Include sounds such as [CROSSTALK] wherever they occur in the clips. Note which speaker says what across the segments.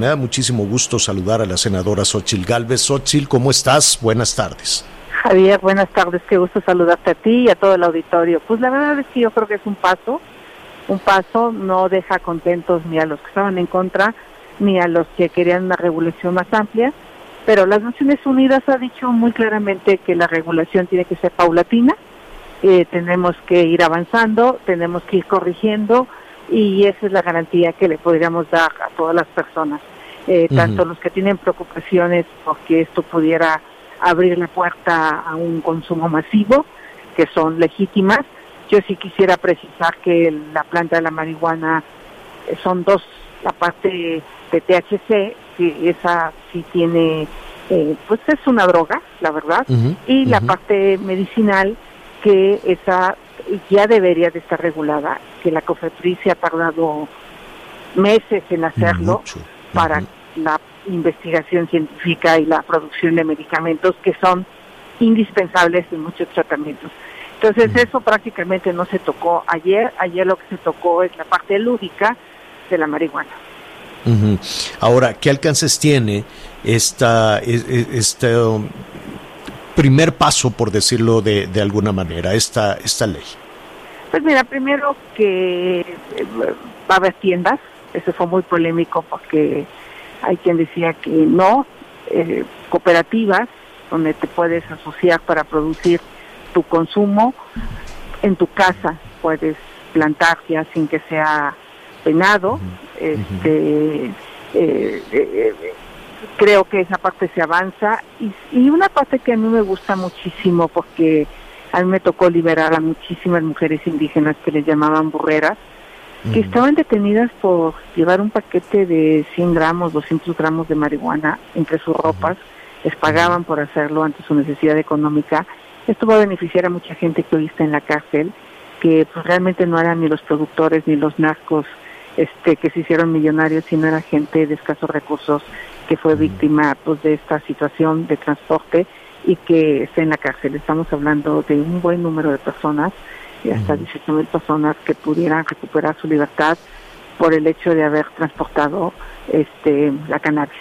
Speaker 1: Me da muchísimo gusto saludar a la senadora Xochil Gálvez. Xochil, ¿cómo estás? Buenas tardes.
Speaker 2: Javier, buenas tardes. Qué gusto saludarte a ti y a todo el auditorio. Pues la verdad es que yo creo que es un paso. Un paso no deja contentos ni a los que estaban en contra ni a los que querían una regulación más amplia. Pero las Naciones Unidas ha dicho muy claramente que la regulación tiene que ser paulatina. Eh, tenemos que ir avanzando, tenemos que ir corrigiendo y esa es la garantía que le podríamos dar a todas las personas, eh, tanto los que tienen preocupaciones porque esto pudiera abrir la puerta a un consumo masivo, que son legítimas. Yo sí quisiera precisar que la planta de la marihuana eh, son dos, la parte de THC, que esa sí tiene, eh, pues es una droga, la verdad, y la parte medicinal, que esa ya debería de estar regulada, que la COFEPRIS se ha tardado meses en hacerlo
Speaker 1: Mucho.
Speaker 2: para
Speaker 1: Ujú.
Speaker 2: La investigación científica y la producción de medicamentos que son indispensables en muchos tratamientos. Entonces eso prácticamente no se tocó ayer, ayer lo que se tocó es la parte lúdica de la marihuana.
Speaker 1: Ahora, ¿qué alcances tiene esta, e- e- este primer paso, por decirlo de, de alguna manera, esta, esta ley?
Speaker 2: Pues mira, primero que eh, va a haber tiendas, eso fue muy polémico porque hay quien decía que no, eh, cooperativas donde te puedes asociar para producir tu consumo, en tu casa puedes plantar ya sin que sea penado, este, eh, eh, eh, creo que esa parte se avanza. Y, y una parte que a mí me gusta muchísimo porque a mí me tocó liberar a muchísimas mujeres indígenas que les llamaban burreras, que estaban detenidas por llevar un paquete de 100 gramos, 200 gramos de marihuana entre sus ropas, les pagaban por hacerlo ante su necesidad económica. Esto va a beneficiar a mucha gente que hoy está en la cárcel, que pues, realmente no eran ni los productores ni los narcos este, que se hicieron millonarios, sino era gente de escasos recursos que fue víctima pues, de esta situación de transporte y que está en la cárcel. Estamos hablando de un buen número de personas, y hasta 18 mil personas que pudieran recuperar su libertad por el hecho de haber transportado este, la cannabis.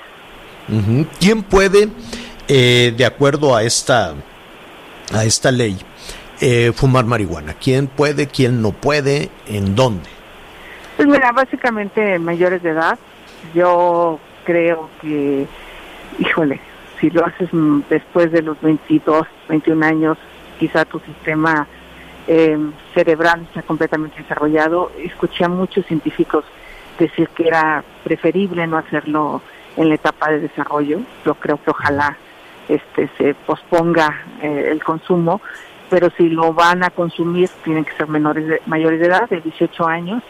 Speaker 1: ¿Quién puede, eh, de acuerdo a esta, a esta ley, eh, fumar marihuana? ¿Quién puede, quién no puede, en dónde?
Speaker 2: Pues mira, básicamente mayores de edad. Yo creo que, híjole, si lo haces después de los 22, 21 años, quizá tu sistema eh, cerebral está completamente desarrollado. Escuché a muchos científicos decir que era preferible no hacerlo en la etapa de desarrollo. Yo creo que ojalá este se posponga eh, el consumo, pero si lo van a consumir tienen que ser menores de, mayores de edad, de 18 años.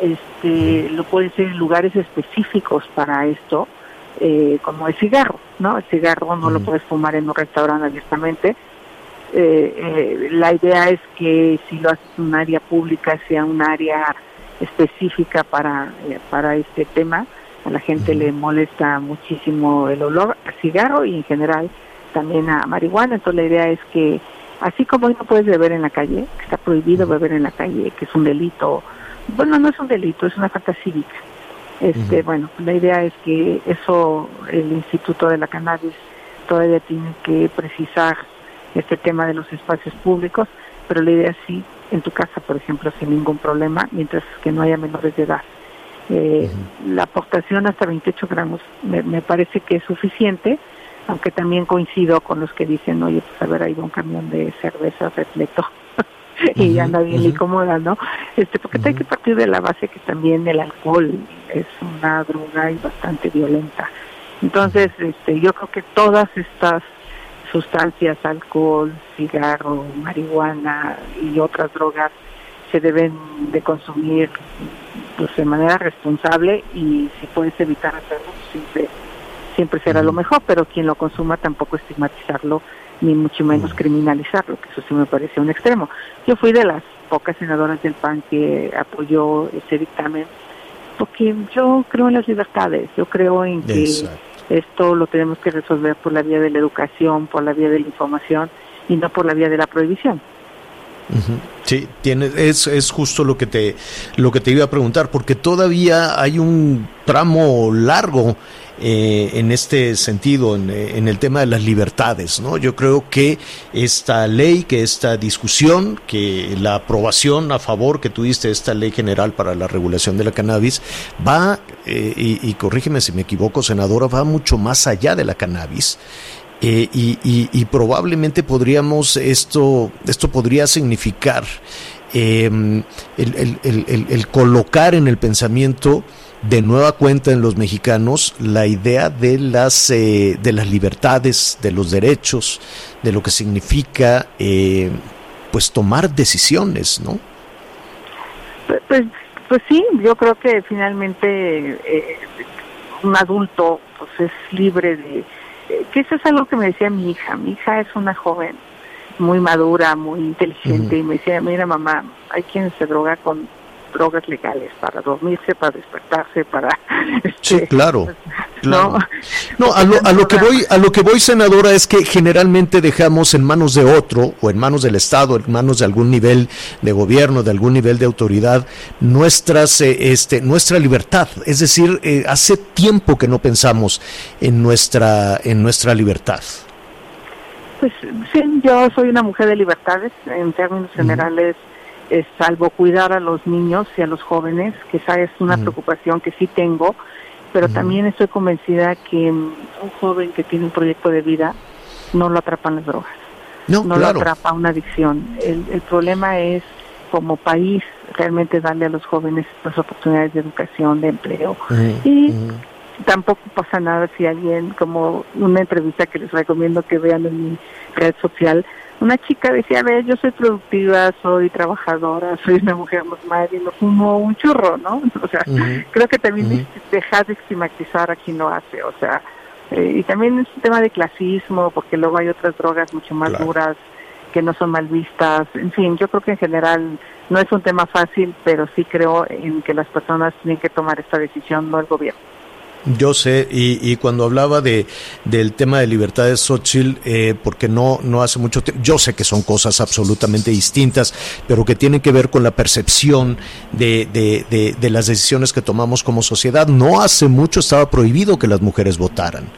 Speaker 2: Este, lo pueden ser en lugares específicos para esto, eh, como el cigarro, ¿no? El cigarro no lo puedes fumar en un restaurante abiertamente. Eh, eh, la idea es que si lo haces en un área pública sea un área específica para, eh, para este tema. A la gente le molesta muchísimo el olor a cigarro y en general también a marihuana. Entonces la idea es que así como hoy no puedes beber en la calle, que está prohibido beber en la calle, que es un delito, bueno, no es un delito, es una falta cívica. Este, bueno, la idea es que eso el Instituto de la Cannabis todavía tiene que precisar este tema de los espacios públicos, pero la idea es sí, en tu casa, por ejemplo, sin ningún problema, mientras que no haya menores de edad. Eh, La aportación hasta 28 gramos me, me parece que es suficiente, aunque también coincido con los que dicen, oye, pues a ver, ahí va un camión de cerveza repleto [LAUGHS] y anda bien incómoda, ¿no? Este, porque hay que partir de la base que también el alcohol es una droga y bastante violenta. Entonces, este, yo creo que todas estas sustancias, alcohol, cigarro, marihuana y otras drogas se deben de consumir pues de manera responsable y si puedes evitar hacerlo, siempre, siempre será lo mejor, pero quien lo consuma tampoco estigmatizarlo ni mucho menos criminalizarlo, que eso sí me parece un extremo. Yo fui de las pocas senadoras del PAN que apoyó ese dictamen, porque yo creo en las libertades, yo creo en que esto lo tenemos que resolver por la vía de la educación, por la vía de la información y no por la vía de la prohibición.
Speaker 1: Sí, tiene, es, es justo lo que te lo que te iba a preguntar, porque todavía hay un tramo largo eh, en este sentido, en, el tema de las libertades. ¿no? Yo creo que esta ley, que esta discusión, que la aprobación a favor que tuviste de esta ley general para la regulación de la cannabis, va, eh, y, y corrígeme si me equivoco, senadora, va mucho más allá de la cannabis. Y, y, probablemente podríamos, esto, esto podría significar em, el, colocar en el pensamiento de nueva cuenta en los mexicanos la idea de las eh, de las libertades, de los derechos, de lo que significa eh, pues tomar decisiones, ¿no?
Speaker 2: Pues, pues sí, yo creo que finalmente eh, un adulto pues es libre de que eso es algo que me decía mi hija. Mi hija es una joven muy madura, muy inteligente y me decía, mira mamá, hay quien se droga con drogas legales para dormirse, para despertarse, para [LAUGHS]
Speaker 1: sí, este, claro. No, [LAUGHS] no a, lo, a lo que voy a lo que voy senadora es que generalmente dejamos en manos de otro o en manos del Estado, en manos de algún nivel de gobierno, de algún nivel de autoridad nuestras eh, este nuestra libertad, es decir, eh, hace tiempo que no pensamos en nuestra en nuestra libertad.
Speaker 2: Pues sí, yo soy una mujer de libertades. En términos generales salvo cuidar a los niños y a los jóvenes, que esa es una preocupación que sí tengo, pero también estoy convencida que un joven que tiene un proyecto de vida no lo atrapan las drogas, no, lo atrapa una adicción. El, el problema es como país realmente darle a los jóvenes las oportunidades de educación, de empleo. y tampoco pasa nada si alguien, como una entrevista que les recomiendo que vean en mi red social, una chica decía, a ver, yo soy productiva, soy trabajadora, soy una mujer normal y no fumo un churro, ¿no? O sea, creo que también dejar de estigmatizar a quien lo hace, o sea, eh, y también es un tema de clasismo, porque luego hay otras drogas mucho más duras que no son mal vistas, en fin, yo creo que en general no es un tema fácil, pero sí creo en que las personas tienen que tomar esta decisión, no el gobierno.
Speaker 1: Yo sé, y, y, cuando hablaba de, del tema de libertades Xochitl, eh, porque no, no hace mucho tiempo, yo sé que son cosas absolutamente distintas, pero que tienen que ver con la percepción de, de, de, las decisiones que tomamos como sociedad. No hace mucho estaba prohibido que las mujeres votaran.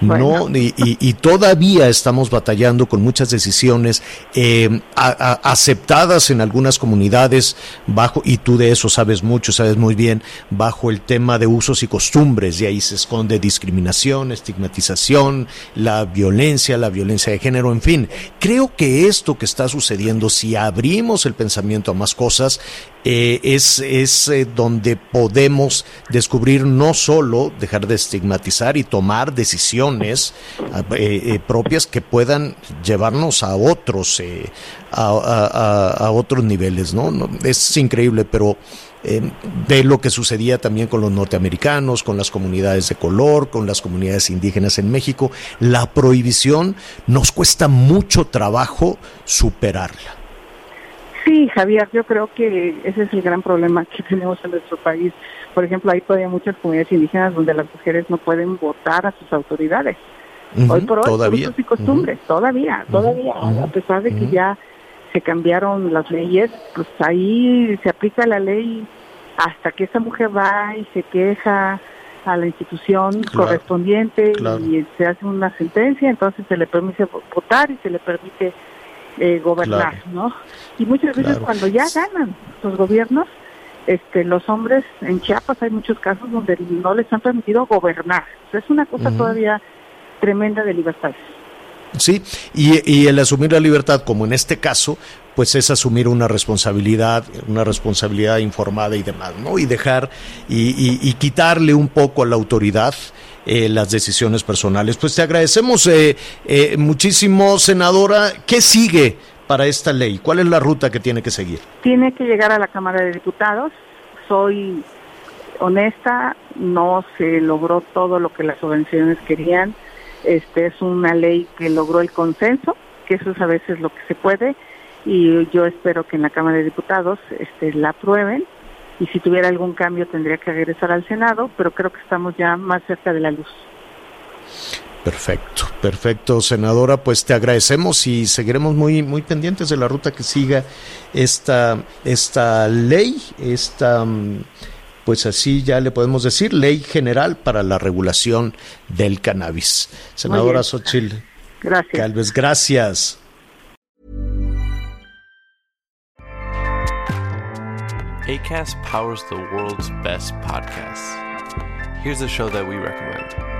Speaker 1: No, y, y, todavía estamos batallando con muchas decisiones eh, aceptadas en algunas comunidades bajo, y tú de eso sabes mucho, sabes muy bien, bajo el tema de usos y costumbres ahí se esconde discriminación, estigmatización, la violencia, la violencia de género, en fin. Creo que esto que está sucediendo, si abrimos el pensamiento a más cosas, eh, es, es eh, donde podemos descubrir no solo dejar de estigmatizar y tomar decisiones eh, propias que puedan llevarnos a otros, a, a, otros niveles, ¿no? Es increíble, pero eh, de lo que sucedía también con los norteamericanos, con las comunidades de color, con las comunidades indígenas en México. La prohibición nos cuesta mucho trabajo superarla.
Speaker 2: Sí, Javier, yo creo que ese es el gran problema que tenemos en nuestro país. Por ejemplo, hay todavía muchas comunidades indígenas donde las mujeres no pueden votar a sus autoridades. hoy por hoy,
Speaker 1: todavía.
Speaker 2: y costumbres, todavía, todavía, a pesar de que ya se cambiaron las leyes, pues ahí se aplica la ley hasta que esa mujer va y se queja a la institución correspondiente y se hace una sentencia, entonces se le permite votar y se le permite eh, gobernar, ¿no? Y muchas veces cuando ya ganan los gobiernos, este, los hombres en Chiapas hay muchos casos donde no les han permitido gobernar. es una cosa todavía tremenda de libertades.
Speaker 1: Sí, y, el asumir la libertad, como en este caso, pues es asumir una responsabilidad, una responsabilidad informada y demás, ¿no? Y dejar y, quitarle un poco a la autoridad eh, las decisiones personales. Pues te agradecemos eh, eh, muchísimo, senadora. ¿Qué sigue para esta ley? ¿Cuál es la ruta que tiene que seguir?
Speaker 2: Tiene que llegar a la Cámara de Diputados. Soy honesta, no se logró todo lo que las organizaciones querían. Este es una ley que logró el consenso, que eso es a veces lo que se puede, y yo espero que en la Cámara de Diputados este, la aprueben y si tuviera algún cambio tendría que regresar al Senado, pero creo que estamos ya más cerca de la luz.
Speaker 1: Perfecto, perfecto, senadora. Pues te agradecemos y seguiremos muy, muy pendientes de la ruta que siga esta, esta ley, esta, pues así ya le podemos decir, ley general para la regulación del cannabis. Senadora Xochitl.
Speaker 2: Gracias.
Speaker 1: Calves, gracias.
Speaker 3: ACAST powers the world's best podcasts. Here's a show that we recommend.